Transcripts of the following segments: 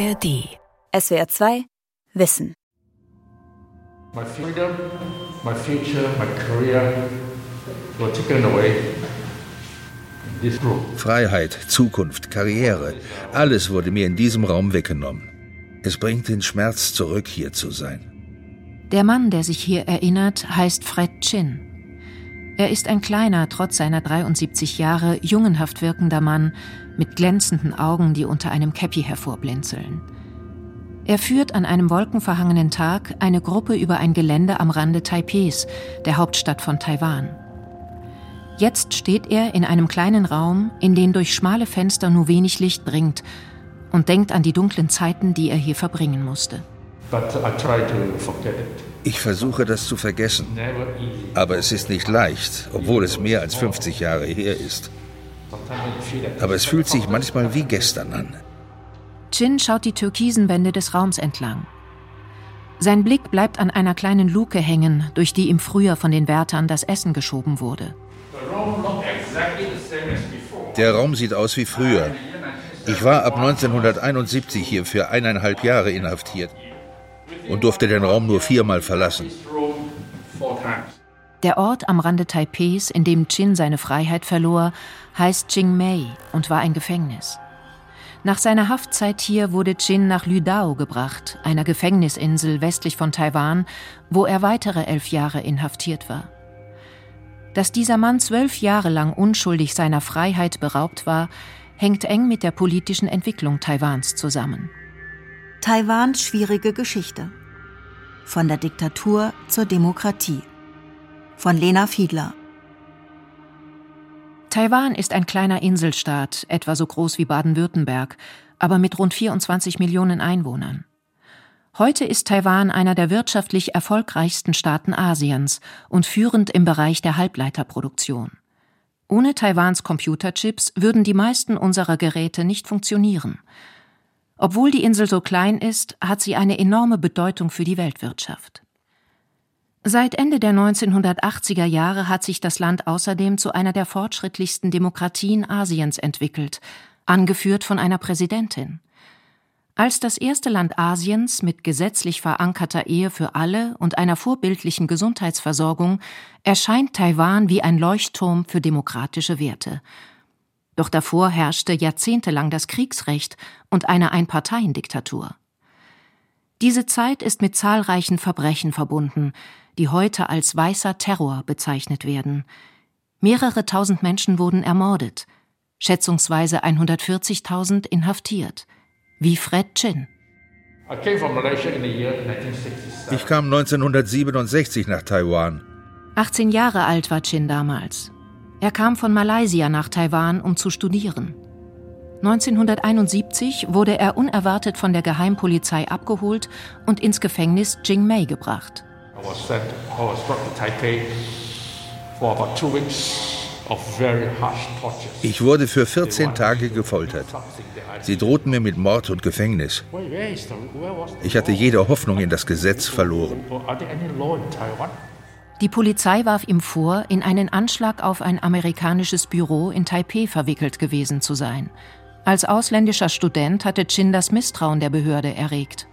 ARD. SWR 2 Wissen. My freedom, my future, my career were taken away. Freiheit, Zukunft, Karriere, alles wurde mir in diesem Raum weggenommen. Es bringt den Schmerz zurück, hier zu sein. Der Mann, der sich hier erinnert, heißt Fred Chin. Er ist ein kleiner, trotz seiner 73 Jahre, jungenhaft wirkender Mann mit glänzenden Augen, die unter einem Käppi hervorblinzeln. Er führt an einem wolkenverhangenen Tag eine Gruppe über ein Gelände am Rande Taipehs, der Hauptstadt von Taiwan. Jetzt steht er in einem kleinen Raum, in den durch schmale Fenster nur wenig Licht dringt, und denkt an die dunklen Zeiten, die er hier verbringen musste. Ich versuche das zu vergessen, aber es ist nicht leicht, obwohl es mehr als 50 Jahre her ist. Aber es fühlt sich manchmal wie gestern an. Chin schaut die türkisen Wände des Raums entlang. Sein Blick bleibt an einer kleinen Luke hängen, durch die ihm früher von den Wärtern das Essen geschoben wurde. Der Raum sieht aus wie früher. Ich war ab 1971 hier für eineinhalb Jahre inhaftiert und durfte den Raum nur viermal verlassen. Der Ort am Rande Taipehs, in dem Chin seine Freiheit verlor, heißt Qingmei und war ein Gefängnis. Nach seiner Haftzeit hier wurde Chin nach Lüdao gebracht, einer Gefängnisinsel westlich von Taiwan, wo er weitere elf Jahre inhaftiert war. Dass dieser Mann zwölf Jahre lang unschuldig seiner Freiheit beraubt war, hängt eng mit der politischen Entwicklung Taiwans zusammen. Taiwans schwierige Geschichte. Von der Diktatur zur Demokratie. Von Lena Fiedler. Taiwan ist ein kleiner Inselstaat, etwa so groß wie Baden-Württemberg, aber mit rund 24 Millionen Einwohnern. Heute ist Taiwan einer der wirtschaftlich erfolgreichsten Staaten Asiens und führend im Bereich der Halbleiterproduktion. Ohne Taiwans Computerchips würden die meisten unserer Geräte nicht funktionieren. Obwohl die Insel so klein ist, hat sie eine enorme Bedeutung für die Weltwirtschaft. Seit Ende der 1980er Jahre hat sich das Land außerdem zu einer der fortschrittlichsten Demokratien Asiens entwickelt, angeführt von einer Präsidentin. Als das erste Land Asiens mit gesetzlich verankerter Ehe für alle und einer vorbildlichen Gesundheitsversorgung erscheint Taiwan wie ein Leuchtturm für demokratische Werte. Doch davor herrschte jahrzehntelang das Kriegsrecht und eine Einparteiendiktatur. Diese Zeit ist mit zahlreichen Verbrechen verbunden, die heute als weißer Terror bezeichnet werden. Mehrere tausend Menschen wurden ermordet, schätzungsweise 140.000 inhaftiert, wie Fred Chin. Ich kam 1967 nach Taiwan. 18 Jahre alt war Chin damals. Er kam von Malaysia nach Taiwan, um zu studieren. 1971 wurde er unerwartet von der Geheimpolizei abgeholt und ins Gefängnis Jingmei gebracht. Ich wurde für 14 Tage gefoltert. Sie drohten mir mit Mord und Gefängnis. Ich hatte jede Hoffnung in das Gesetz verloren. Die Polizei warf ihm vor, in einen Anschlag auf ein amerikanisches Büro in Taipeh verwickelt gewesen zu sein. Als ausländischer Student hatte Chin das Misstrauen der Behörde erregt.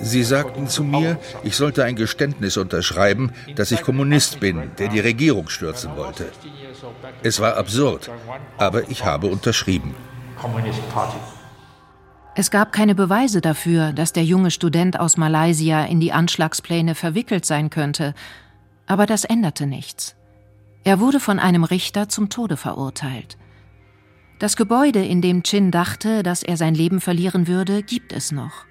Sie sagten zu mir, ich sollte ein Geständnis unterschreiben, dass ich Kommunist bin, der die Regierung stürzen wollte. Es war absurd, aber ich habe unterschrieben. Es gab keine Beweise dafür, dass der junge Student aus Malaysia in die Anschlagspläne verwickelt sein könnte, aber das änderte nichts. Er wurde von einem Richter zum Tode verurteilt. Das Gebäude, in dem Chin dachte, dass er sein Leben verlieren würde, gibt es noch.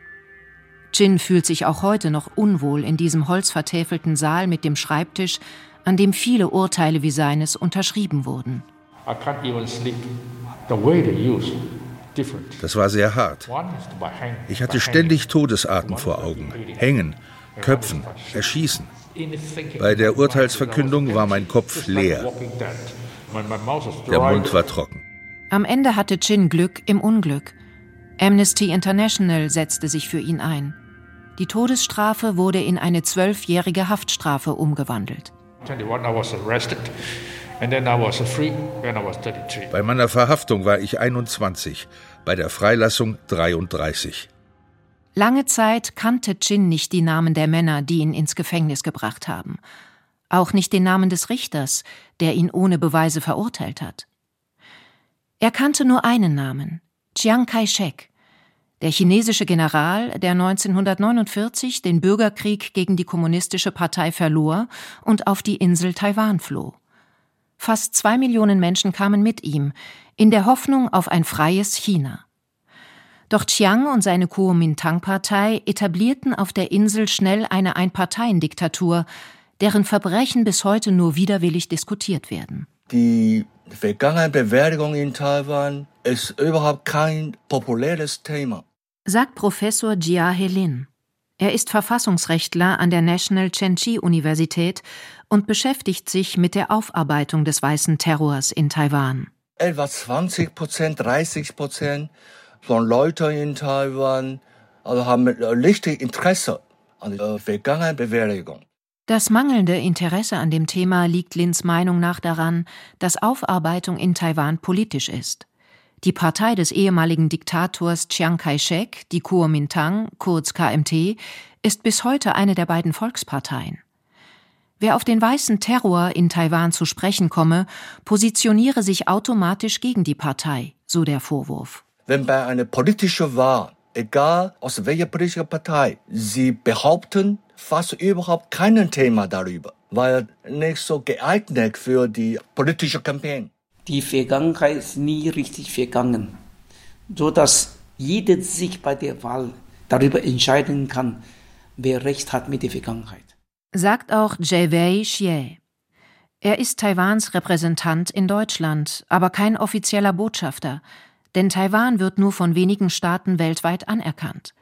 Chin fühlt sich auch heute noch unwohl in diesem holzvertäfelten Saal mit dem Schreibtisch, an dem viele Urteile wie seines unterschrieben wurden. Das war sehr hart. Ich hatte ständig Todesarten vor Augen. Hängen, Köpfen, Erschießen. Bei der Urteilsverkündung war mein Kopf leer. Der Mund war trocken. Am Ende hatte Chin Glück im Unglück. Amnesty International setzte sich für ihn ein. Die Todesstrafe wurde in eine zwölfjährige Haftstrafe umgewandelt. Bei meiner Verhaftung war ich 21, bei der Freilassung 33. Lange Zeit kannte Chin nicht die Namen der Männer, die ihn ins Gefängnis gebracht haben. Auch nicht den Namen des Richters, der ihn ohne Beweise verurteilt hat. Er kannte nur einen Namen, Chiang Kai-shek, der chinesische General, der 1949 den Bürgerkrieg gegen die kommunistische Partei verlor und auf die Insel Taiwan floh. Fast zwei Millionen Menschen kamen mit ihm, in der Hoffnung auf ein freies China. Doch Chiang und seine Kuomintang-Partei etablierten auf der Insel schnell eine Einparteiendiktatur, deren Verbrechen bis heute nur widerwillig diskutiert werden. Die Vergangenheitsbewältigung in Taiwan ist überhaupt kein populäres Thema sagt Professor Jia Helin. Er ist Verfassungsrechtler an der National Chen-Chi Universität und beschäftigt sich mit der Aufarbeitung des weißen Terrors in Taiwan. Etwa 20 Prozent, 30 Prozent von Leuten in Taiwan also haben richtig Interesse an der Vergangenheitsbewältigung. Das mangelnde Interesse an dem Thema liegt Lins Meinung nach daran, dass Aufarbeitung in Taiwan politisch ist. Die Partei des ehemaligen Diktators Chiang Kai-shek, die Kuomintang, kurz KMT, ist bis heute eine der beiden Volksparteien. Wer auf den weißen Terror in Taiwan zu sprechen komme, positioniere sich automatisch gegen die Partei, so der Vorwurf. Wenn bei einer politischen Wahl, egal aus welcher politischen Partei, sie behaupten fast überhaupt kein Thema darüber, weil nicht so geeignet für die politische Kampagne die Vergangenheit ist nie richtig vergangen, so dass jeder sich bei der Wahl darüber entscheiden kann, wer Recht hat mit der Vergangenheit. Sagt auch Wei Xie. Er ist Taiwans Repräsentant in Deutschland, aber kein offizieller Botschafter, denn Taiwan wird nur von wenigen Staaten weltweit anerkannt.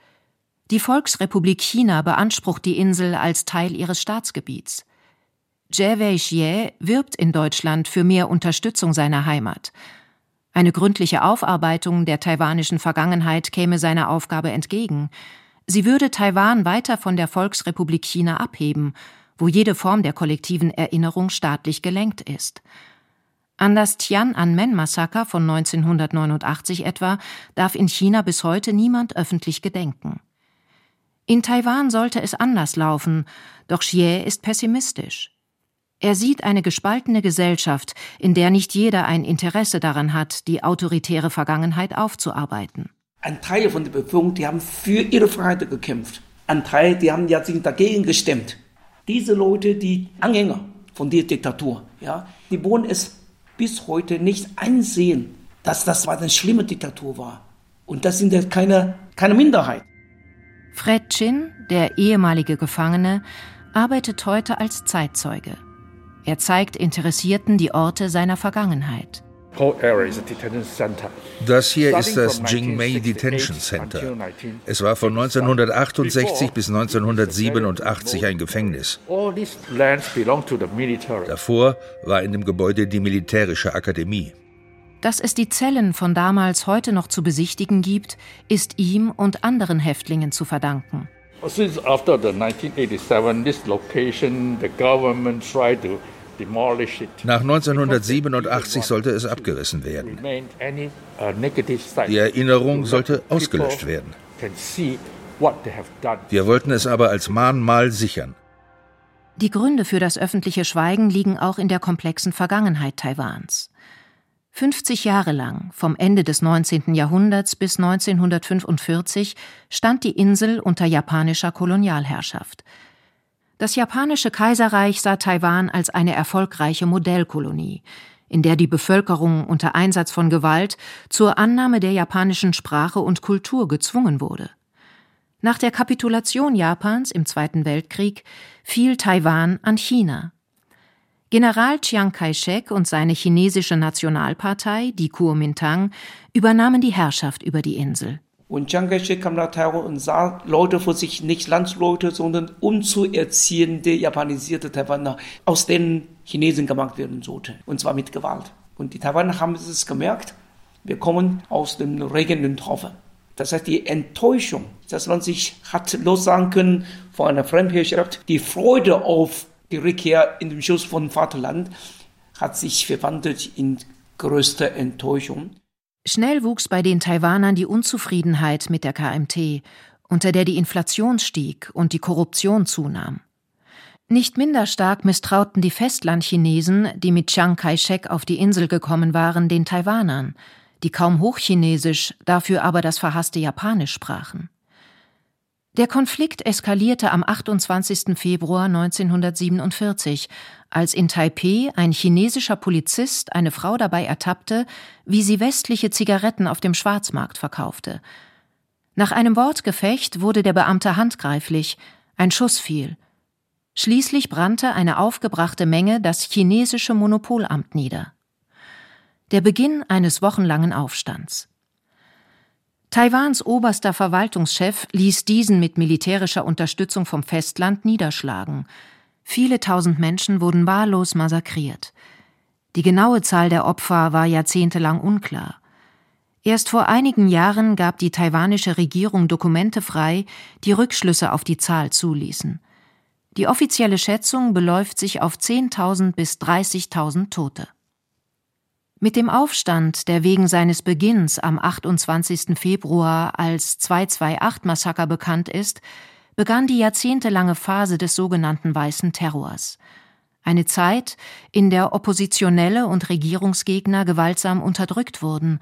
Die Volksrepublik China beansprucht die Insel als Teil ihres Staatsgebiets. Jie Xie wirbt in Deutschland für mehr Unterstützung seiner Heimat. Eine gründliche Aufarbeitung der taiwanischen Vergangenheit käme seiner Aufgabe entgegen. Sie würde Taiwan weiter von der Volksrepublik China abheben, wo jede Form der kollektiven Erinnerung staatlich gelenkt ist. An das Tiananmen-Massaker von 1989 etwa darf in China bis heute niemand öffentlich gedenken. In Taiwan sollte es anders laufen, doch Xie ist pessimistisch. Er sieht eine gespaltene Gesellschaft, in der nicht jeder ein Interesse daran hat, die autoritäre Vergangenheit aufzuarbeiten. Ein Teil von der Bevölkerung, die haben für ihre Freiheit gekämpft. Ein Teil, die haben ja sich dagegen gestemmt. Diese Leute, die Anhänger von der Diktatur, ja, die wollen es bis heute nicht einsehen, dass das eine schlimme Diktatur war. Und das sind ja keine, keine Minderheit. Fred Chin, der ehemalige Gefangene, arbeitet heute als Zeitzeuge. Er zeigt Interessierten die Orte seiner Vergangenheit. Das hier ist das Jingmei Detention Center. Es war von 1968 bis 1987 ein Gefängnis. Davor war in dem Gebäude die militärische Akademie. Dass es die Zellen von damals heute noch zu besichtigen gibt, ist ihm und anderen Häftlingen zu verdanken. Since after the 1987, this location, the government tried to nach 1987 sollte es abgerissen werden. Uh, Die Erinnerung sollte ausgelöscht werden. Wir wollten es aber als Mahnmal sichern. Die Gründe für das öffentliche Schweigen liegen auch in der komplexen Vergangenheit Taiwans. 50 Jahre lang, vom Ende des 19. Jahrhunderts bis 1945, stand die Insel unter japanischer Kolonialherrschaft. Das japanische Kaiserreich sah Taiwan als eine erfolgreiche Modellkolonie, in der die Bevölkerung unter Einsatz von Gewalt zur Annahme der japanischen Sprache und Kultur gezwungen wurde. Nach der Kapitulation Japans im Zweiten Weltkrieg fiel Taiwan an China. General Chiang Kai-shek und seine chinesische Nationalpartei, die Kuomintang, übernahmen die Herrschaft über die Insel. Und Chiang Kai-shek kam nach Taiwan und sah Leute vor sich, nicht Landsleute, sondern umzuerziehende, japanisierte Taiwaner, aus denen Chinesen gemacht werden sollte. Und zwar mit Gewalt. Und die Taiwaner haben es gemerkt, wir kommen aus dem regenden Tropfen. Das heißt, die Enttäuschung, dass man sich hat lossagen können von einer Fremdherrschaft, die Freude auf die Rückkehr in den Schuss von Vaterland hat sich verwandelt in größte Enttäuschung. Schnell wuchs bei den Taiwanern die Unzufriedenheit mit der KMT, unter der die Inflation stieg und die Korruption zunahm. Nicht minder stark misstrauten die Festlandchinesen, die mit Chiang Kai-shek auf die Insel gekommen waren, den Taiwanern, die kaum Hochchinesisch, dafür aber das verhasste Japanisch sprachen. Der Konflikt eskalierte am 28. Februar 1947, als in Taipeh ein chinesischer Polizist eine Frau dabei ertappte, wie sie westliche Zigaretten auf dem Schwarzmarkt verkaufte. Nach einem Wortgefecht wurde der Beamte handgreiflich, ein Schuss fiel. Schließlich brannte eine aufgebrachte Menge das chinesische Monopolamt nieder. Der Beginn eines wochenlangen Aufstands. Taiwans oberster Verwaltungschef ließ diesen mit militärischer Unterstützung vom Festland niederschlagen. Viele tausend Menschen wurden wahllos massakriert. Die genaue Zahl der Opfer war jahrzehntelang unklar. Erst vor einigen Jahren gab die taiwanische Regierung Dokumente frei, die Rückschlüsse auf die Zahl zuließen. Die offizielle Schätzung beläuft sich auf 10.000 bis 30.000 Tote. Mit dem Aufstand, der wegen seines Beginns am 28. Februar als 228-Massaker bekannt ist, begann die jahrzehntelange Phase des sogenannten Weißen Terrors. Eine Zeit, in der Oppositionelle und Regierungsgegner gewaltsam unterdrückt wurden,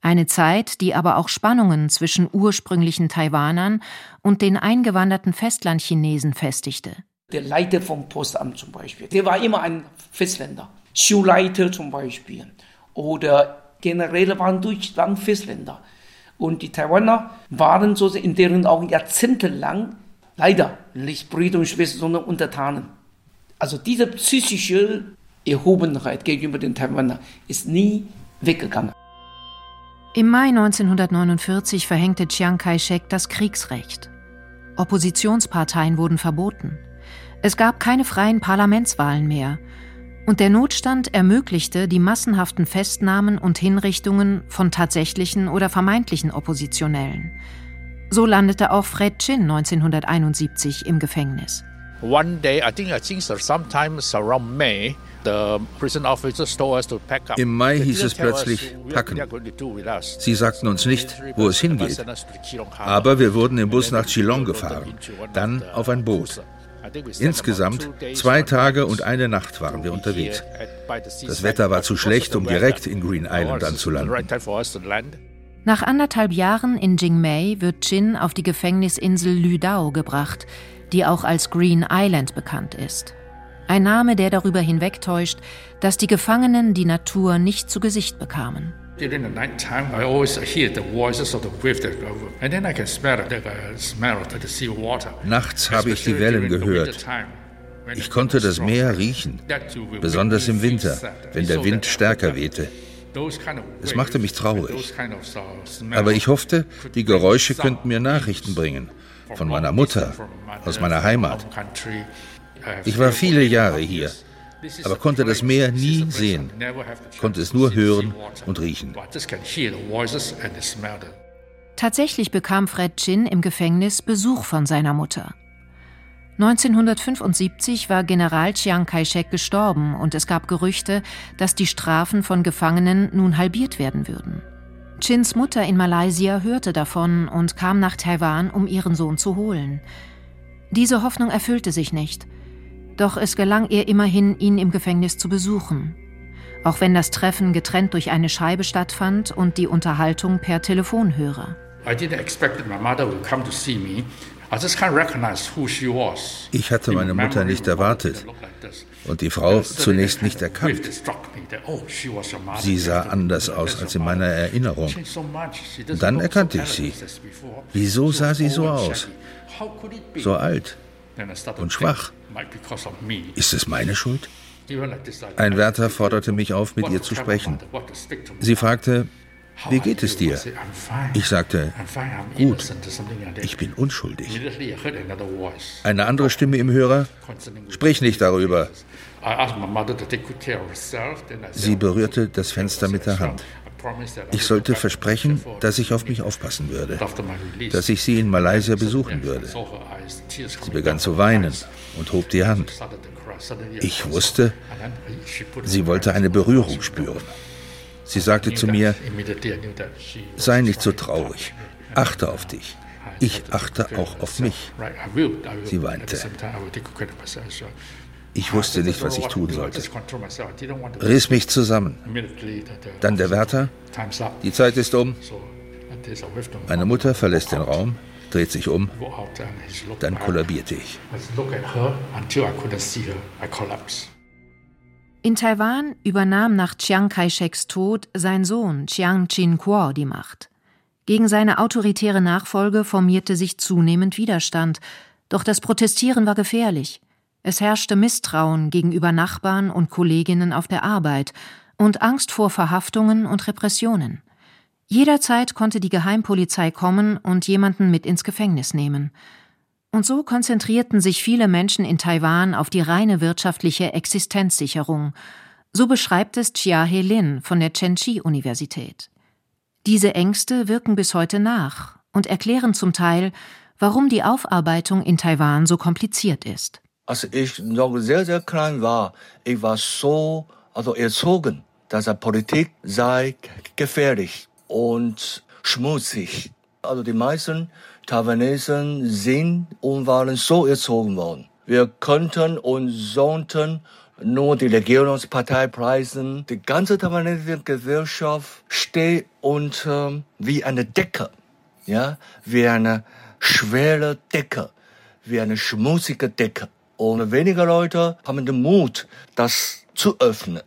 eine Zeit, die aber auch Spannungen zwischen ursprünglichen Taiwanern und den eingewanderten Festlandchinesen festigte. Der Leiter vom Postamt zum Beispiel, der war immer ein Festländer. Schulleiter zum Beispiel oder Generäle waren durchlang Festländer. Und die Taiwaner waren so in deren Augen jahrzehntelang leider nicht Brüder und Schwestern, sondern Untertanen. Also diese psychische Erhobenheit gegenüber den Taiwanern ist nie weggegangen. Im Mai 1949 verhängte Chiang Kai-shek das Kriegsrecht. Oppositionsparteien wurden verboten. Es gab keine freien Parlamentswahlen mehr und der Notstand ermöglichte die massenhaften Festnahmen und Hinrichtungen von tatsächlichen oder vermeintlichen Oppositionellen. So landete auch Fred Chin 1971 im Gefängnis. One day, I think, I think sometimes around May, im Mai hieß es plötzlich packen. Sie sagten uns nicht, wo es hingeht. Aber wir wurden im Bus nach Geelong gefahren, dann auf ein Boot. Insgesamt zwei Tage und eine Nacht waren wir unterwegs. Das Wetter war zu schlecht, um direkt in Green Island anzulanden. Nach anderthalb Jahren in Jingmei wird Chin auf die Gefängnisinsel Lüdao gebracht, die auch als Green Island bekannt ist. Ein Name, der darüber hinwegtäuscht, dass die Gefangenen die Natur nicht zu Gesicht bekamen. During the night time, I always hear the voices of the wave that go, and then I can smell the smell of the sea water. Nachts habe ich die Wellen gehört. Ich konnte das Meer riechen, besonders im Winter, wenn der Wind stärker wehte. Es machte mich traurig. Aber ich hoffte, die Geräusche könnten mir Nachrichten bringen. Von meiner Mutter, aus meiner Heimat. Ich war viele Jahre hier aber konnte das Meer nie sehen, konnte es nur hören und riechen. Tatsächlich bekam Fred Chin im Gefängnis Besuch von seiner Mutter. 1975 war General Chiang Kai-shek gestorben und es gab Gerüchte, dass die Strafen von Gefangenen nun halbiert werden würden. Chins Mutter in Malaysia hörte davon und kam nach Taiwan, um ihren Sohn zu holen. Diese Hoffnung erfüllte sich nicht. Doch es gelang ihr immerhin, ihn im Gefängnis zu besuchen. Auch wenn das Treffen getrennt durch eine Scheibe stattfand und die Unterhaltung per Telefonhörer. Ich hatte meine Mutter nicht erwartet und die Frau zunächst nicht erkannt. Oh, sie sah anders aus als in meiner Erinnerung. Dann erkannte ich sie. Wieso sah sie so aus? So alt und schwach. Ist es meine Schuld? Ein Wärter forderte mich auf, mit ihr zu sprechen. Sie fragte, wie geht es dir? Ich sagte, gut, ich bin unschuldig. Eine andere Stimme im Hörer, sprich nicht darüber. Sie berührte das Fenster mit der Hand. Ich sollte versprechen, dass ich auf mich aufpassen würde, dass ich sie in Malaysia besuchen würde. Sie begann zu weinen und hob die Hand. Ich wusste, sie wollte eine Berührung spüren. Sie sagte zu mir, sei nicht so traurig, achte auf dich. Ich achte auch auf mich. Sie weinte. Ich wusste nicht, was ich tun sollte. Riss mich zusammen. Dann der Wärter. Die Zeit ist um. Meine Mutter verlässt den Raum, dreht sich um. Dann kollabierte ich. In Taiwan übernahm nach Chiang Kai-sheks Tod sein Sohn Chiang Chin-kuo die Macht. Gegen seine autoritäre Nachfolge formierte sich zunehmend Widerstand, doch das Protestieren war gefährlich. Es herrschte Misstrauen gegenüber Nachbarn und Kolleginnen auf der Arbeit und Angst vor Verhaftungen und Repressionen. Jederzeit konnte die Geheimpolizei kommen und jemanden mit ins Gefängnis nehmen. Und so konzentrierten sich viele Menschen in Taiwan auf die reine wirtschaftliche Existenzsicherung. So beschreibt es Chia He Lin von der Chen-Chi-Universität. Diese Ängste wirken bis heute nach und erklären zum Teil, warum die Aufarbeitung in Taiwan so kompliziert ist. Als ich noch sehr, sehr klein war, ich war so also erzogen, dass Politik sei gefährlich und schmutzig. Also die meisten Taiwanesen sind und waren so erzogen worden. Wir könnten und sollten nur die Regierungspartei preisen. Die ganze taiwanesische Gesellschaft steht unter wie eine Decke, ja, wie eine schwere Decke, wie eine schmutzige Decke. Und wenige Leute haben den Mut, das zu öffnen.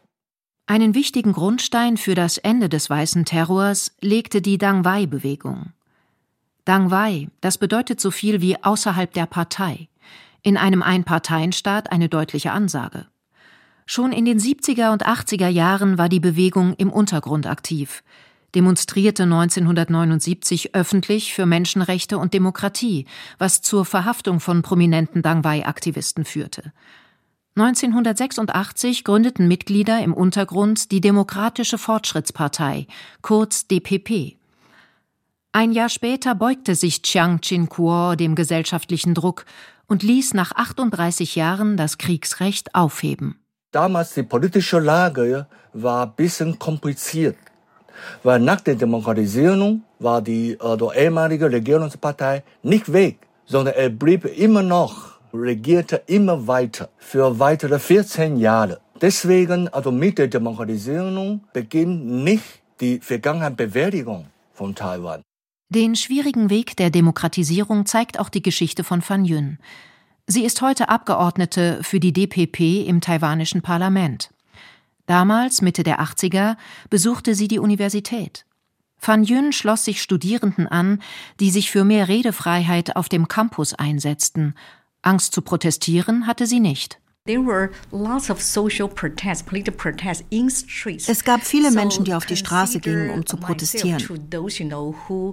Einen wichtigen Grundstein für das Ende des weißen Terrors legte die Dang Wai-Bewegung. Dang Wai, das bedeutet so viel wie außerhalb der Partei. In einem Einparteienstaat eine deutliche Ansage. Schon in den 70er und 80er Jahren war die Bewegung im Untergrund aktiv, demonstrierte 1979 öffentlich für Menschenrechte und Demokratie, was zur Verhaftung von prominenten Dang Wai-Aktivisten führte. 1986 gründeten Mitglieder im Untergrund die Demokratische Fortschrittspartei, kurz DPP. Ein Jahr später beugte sich Chiang Chin-kuo dem gesellschaftlichen Druck und ließ nach 38 Jahren das Kriegsrecht aufheben. Damals die politische Lage war ein bisschen kompliziert, weil nach der Demokratisierung war die also ehemalige Regierungspartei nicht weg, sondern er blieb immer noch, regierte immer weiter für weitere 14 Jahre. Deswegen, also mit der Demokratisierung beginnt nicht die Vergangenheitsbewältigung von Taiwan. Den schwierigen Weg der Demokratisierung zeigt auch die Geschichte von Fan Yun. Sie ist heute Abgeordnete für die DPP im taiwanischen Parlament. Damals, Mitte der 80er, besuchte sie die Universität. Fan Yun schloss sich Studierenden an, die sich für mehr Redefreiheit auf dem Campus einsetzten. Angst zu protestieren hatte sie nicht. Es gab viele Menschen, die auf die Straße gingen, um zu protestieren.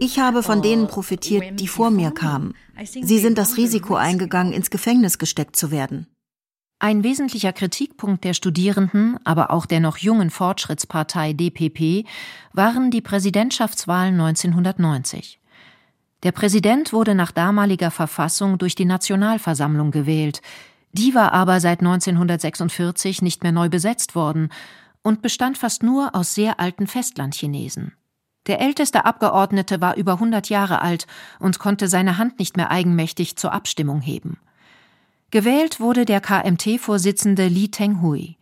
Ich habe von denen profitiert, die vor mir kamen. Sie sind das Risiko eingegangen, ins Gefängnis gesteckt zu werden. Ein wesentlicher Kritikpunkt der Studierenden, aber auch der noch jungen Fortschrittspartei DPP waren die Präsidentschaftswahlen 1990. Der Präsident wurde nach damaliger Verfassung durch die Nationalversammlung gewählt. Die war aber seit 1946 nicht mehr neu besetzt worden und bestand fast nur aus sehr alten Festlandchinesen. Der älteste Abgeordnete war über 100 Jahre alt und konnte seine Hand nicht mehr eigenmächtig zur Abstimmung heben. Gewählt wurde der KMT-Vorsitzende Li Tenghui.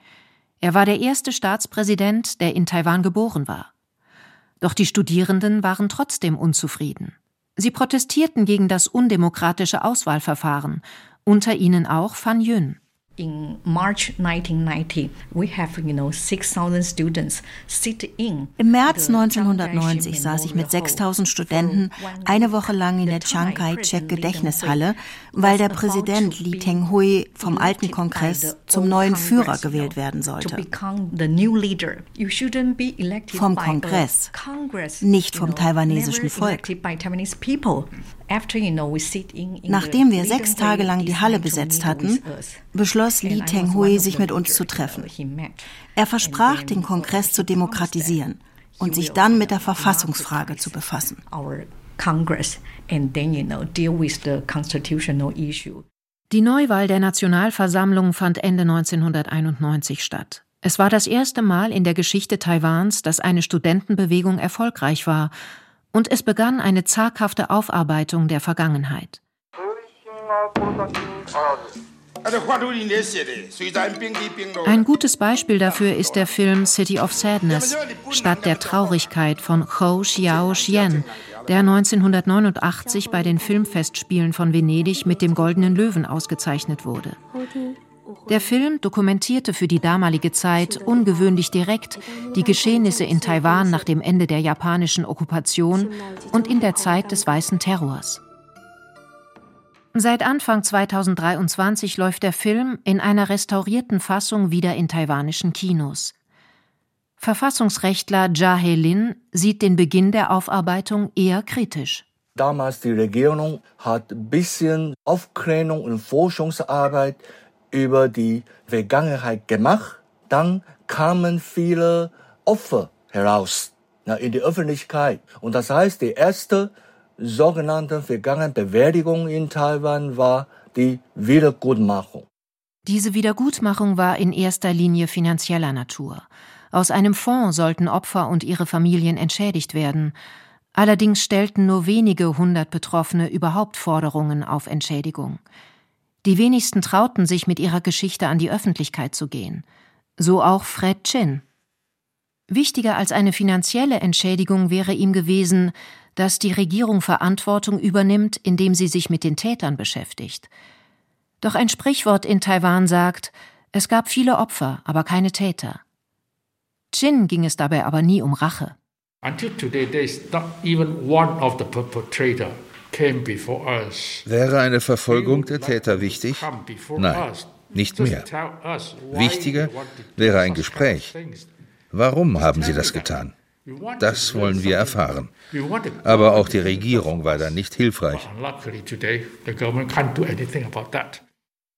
Er war der erste Staatspräsident, der in Taiwan geboren war. Doch die Studierenden waren trotzdem unzufrieden. Sie protestierten gegen das undemokratische Auswahlverfahren unter ihnen auch Fan Yun. In March 1990, we have, you know, 6,000 students sit in Im März 1990 saß ich mit 6000 Studenten eine Woche lang in der Chiang Kai-shek Gedächtnishalle, weil der Präsident Li Tenghui vom alten Kongress zum neuen Führer gewählt werden sollte. Vom Kongress, nicht vom taiwanesischen Volk. Nachdem wir sechs Tage lang die Halle besetzt hatten, beschloss Li Tenghui, sich mit uns zu treffen. Er versprach, den Kongress zu demokratisieren. und sich dann mit der Verfassungsfrage zu befassen. Die Neuwahl der Nationalversammlung fand Ende 1991 statt. Es war das erste Mal in der Geschichte Taiwans, dass eine Studentenbewegung erfolgreich war, und es begann eine zaghafte Aufarbeitung der Vergangenheit. Ein gutes Beispiel dafür ist der Film City of Sadness, Stadt der Traurigkeit von Hou Xiao Xian, der 1989 bei den Filmfestspielen von Venedig mit dem Goldenen Löwen ausgezeichnet wurde. Der Film dokumentierte für die damalige Zeit ungewöhnlich direkt die Geschehnisse in Taiwan nach dem Ende der japanischen Okkupation und in der Zeit des weißen Terrors. Seit Anfang 2023 läuft der Film in einer restaurierten Fassung wieder in taiwanischen Kinos. Verfassungsrechtler Jia He-lin sieht den Beginn der Aufarbeitung eher kritisch. Damals die Regierung hat ein bisschen Aufklärung und Forschungsarbeit über die Vergangenheit gemacht. Dann kamen viele Opfer heraus in die Öffentlichkeit. Und das heißt, die erste sogenannte Vergangenheitsbewältigung in Taiwan war die Wiedergutmachung. Diese Wiedergutmachung war in erster Linie finanzieller Natur. Aus einem Fonds sollten Opfer und ihre Familien entschädigt werden. Allerdings stellten nur wenige hundert Betroffene überhaupt Forderungen auf Entschädigung. Die wenigsten trauten sich mit ihrer Geschichte an die Öffentlichkeit zu gehen. So auch Fred Chin. Wichtiger als eine finanzielle Entschädigung wäre ihm gewesen, dass die Regierung Verantwortung übernimmt, indem sie sich mit den Tätern beschäftigt. Doch ein Sprichwort in Taiwan sagt, es gab viele Opfer, aber keine Täter. Chin ging es dabei aber nie um Rache. Wäre eine Verfolgung der Täter wichtig? Nein, nicht mehr. Wichtiger wäre ein Gespräch. Warum haben sie das getan? Das wollen wir erfahren. Aber auch die Regierung war da nicht hilfreich.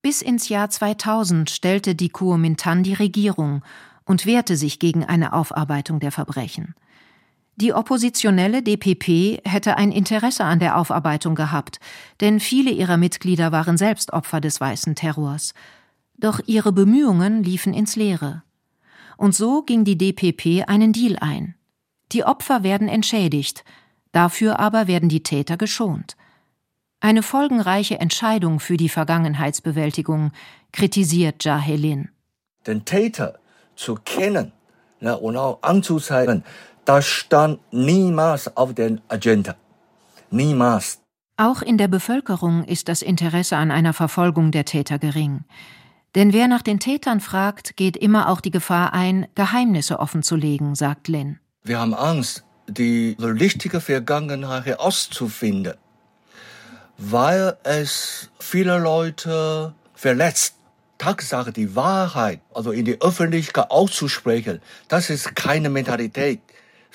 Bis ins Jahr 2000 stellte die Kuomintang die Regierung und wehrte sich gegen eine Aufarbeitung der Verbrechen. Die oppositionelle DPP hätte ein Interesse an der Aufarbeitung gehabt, denn viele ihrer Mitglieder waren selbst Opfer des weißen Terrors. Doch ihre Bemühungen liefen ins Leere. Und so ging die DPP einen Deal ein. Die Opfer werden entschädigt, dafür aber werden die Täter geschont. Eine folgenreiche Entscheidung für die Vergangenheitsbewältigung, kritisiert Jahelin. Den Täter zu kennen ja, und auch anzuzeigen, das stand niemals auf der Agenda. Niemals. Auch in der Bevölkerung ist das Interesse an einer Verfolgung der Täter gering. Denn wer nach den Tätern fragt, geht immer auch die Gefahr ein, Geheimnisse offenzulegen, sagt Lin. Wir haben Angst, die richtige Vergangenheit herauszufinden, weil es viele Leute verletzt. Tatsache, die Wahrheit, also in die Öffentlichkeit auszusprechen, das ist keine Mentalität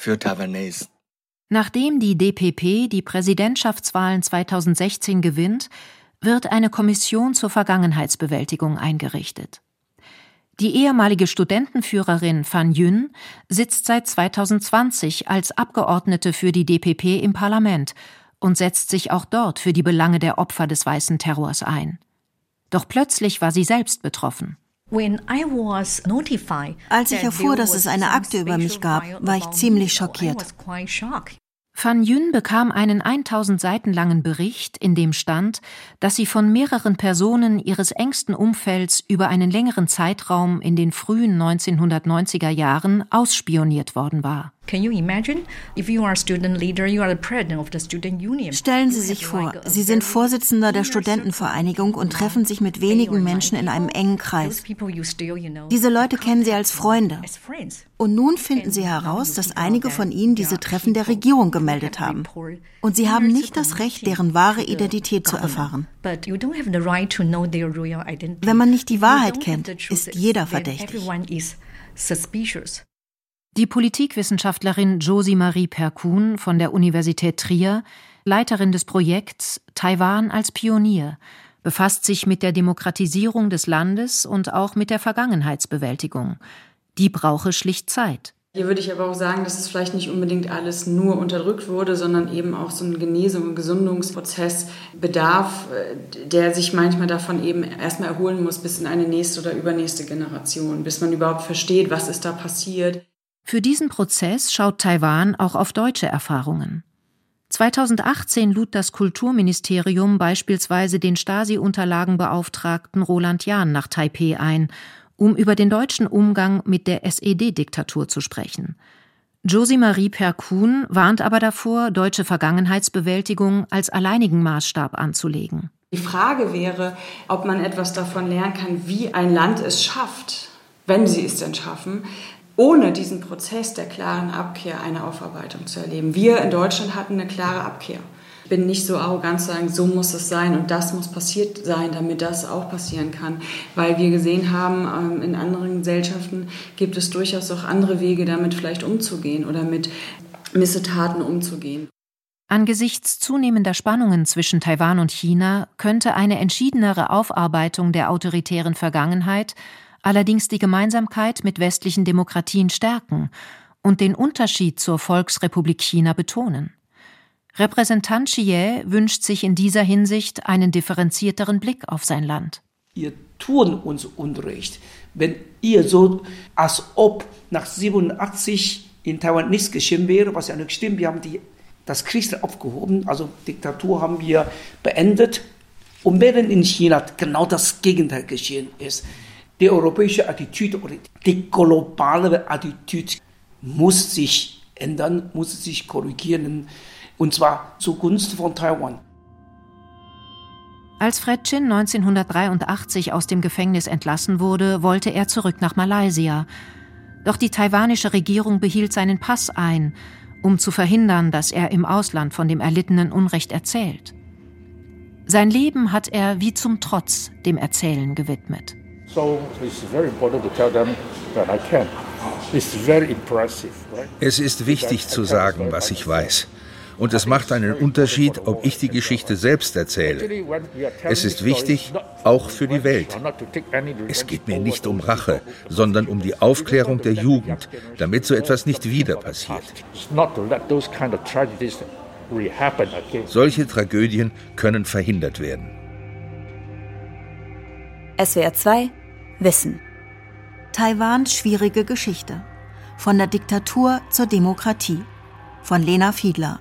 für Taiwanesen. Nachdem die DPP die Präsidentschaftswahlen 2016 gewinnt, wird eine Kommission zur Vergangenheitsbewältigung eingerichtet. Die ehemalige Studentenführerin Fan Yun sitzt seit 2020 als Abgeordnete für die DPP im Parlament und setzt sich auch dort für die Belange der Opfer des weißen Terrors ein. Doch plötzlich war sie selbst betroffen. Als ich erfuhr, dass es eine Akte über mich gab, war ich ziemlich schockiert. Fan Yun bekam einen 1000 Seiten langen Bericht, in dem stand, dass sie von mehreren Personen ihres engsten Umfelds über einen längeren Zeitraum in den frühen 1990er Jahren ausspioniert worden war. Stellen Sie sich vor, Sie sind Vorsitzender der Studentenvereinigung und treffen sich mit wenigen Menschen in einem engen Kreis. Diese Leute kennen Sie als Freunde. Und nun finden Sie heraus, dass einige von Ihnen diese Treffen der Regierung gemeldet haben. Und Sie haben nicht das Recht, deren wahre Identität zu erfahren. Wenn man nicht die Wahrheit kennt, ist jeder verdächtig. Die Politikwissenschaftlerin Josie Marie Perkun von der Universität Trier, Leiterin des Projekts Taiwan als Pionier, befasst sich mit der Demokratisierung des Landes und auch mit der Vergangenheitsbewältigung. Die brauche schlicht Zeit. Hier würde ich aber auch sagen, dass es vielleicht nicht unbedingt alles nur unterdrückt wurde, sondern eben auch so ein Genesung- und Gesundungsprozess bedarf, äh, der sich manchmal davon eben erstmal erholen muss bis in eine nächste oder übernächste Generation, bis man überhaupt versteht, was ist da passiert. Für diesen Prozess schaut Taiwan auch auf deutsche Erfahrungen. 2018 lud das Kulturministerium beispielsweise den Stasi-Unterlagenbeauftragten Roland Jahn nach Taipeh ein um über den deutschen Umgang mit der SED-Diktatur zu sprechen. Josie Marie Perkun warnt aber davor, deutsche Vergangenheitsbewältigung als alleinigen Maßstab anzulegen. Die Frage wäre, ob man etwas davon lernen kann, wie ein Land es schafft, wenn sie es denn schaffen, ohne diesen Prozess der klaren Abkehr eine Aufarbeitung zu erleben. Wir in Deutschland hatten eine klare Abkehr bin nicht so arrogant zu sagen, so muss es sein und das muss passiert sein, damit das auch passieren kann. Weil wir gesehen haben, ähm, in anderen Gesellschaften gibt es durchaus auch andere Wege, damit vielleicht umzugehen oder mit Missetaten umzugehen. Angesichts zunehmender Spannungen zwischen Taiwan und China könnte eine entschiedenere Aufarbeitung der autoritären Vergangenheit allerdings die Gemeinsamkeit mit westlichen Demokratien stärken und den Unterschied zur Volksrepublik China betonen. Repräsentant Chie wünscht sich in dieser Hinsicht einen differenzierteren Blick auf sein Land. Ihr tun uns Unrecht, wenn ihr so, als ob nach 87 in Taiwan nichts geschehen wäre, was ja nicht stimmt. Wir haben die, das Kriegsrecht aufgehoben, also Diktatur haben wir beendet. Und während in China genau das Gegenteil geschehen ist, die europäische Attitüde oder die globale Attitüde muss sich ändern, muss sich korrigieren. Und zwar zugunsten von Taiwan. Als Fred Chin 1983 aus dem Gefängnis entlassen wurde, wollte er zurück nach Malaysia. Doch die taiwanische Regierung behielt seinen Pass ein, um zu verhindern, dass er im Ausland von dem erlittenen Unrecht erzählt. Sein Leben hat er wie zum Trotz dem Erzählen gewidmet. Es ist wichtig zu sagen, was ich weiß. Und es macht einen Unterschied, ob ich die Geschichte selbst erzähle. Es ist wichtig, auch für die Welt. Es geht mir nicht um Rache, sondern um die Aufklärung der Jugend, damit so etwas nicht wieder passiert. Solche Tragödien können verhindert werden. SWR 2 Wissen. Taiwans schwierige Geschichte. Von der Diktatur zur Demokratie. Von Lena Fiedler.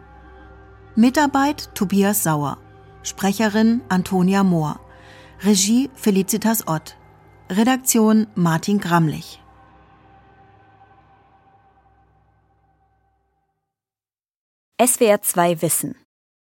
Mitarbeit Tobias Sauer. Sprecherin Antonia Mohr. Regie Felicitas Ott. Redaktion Martin Gramlich. SWR 2 Wissen.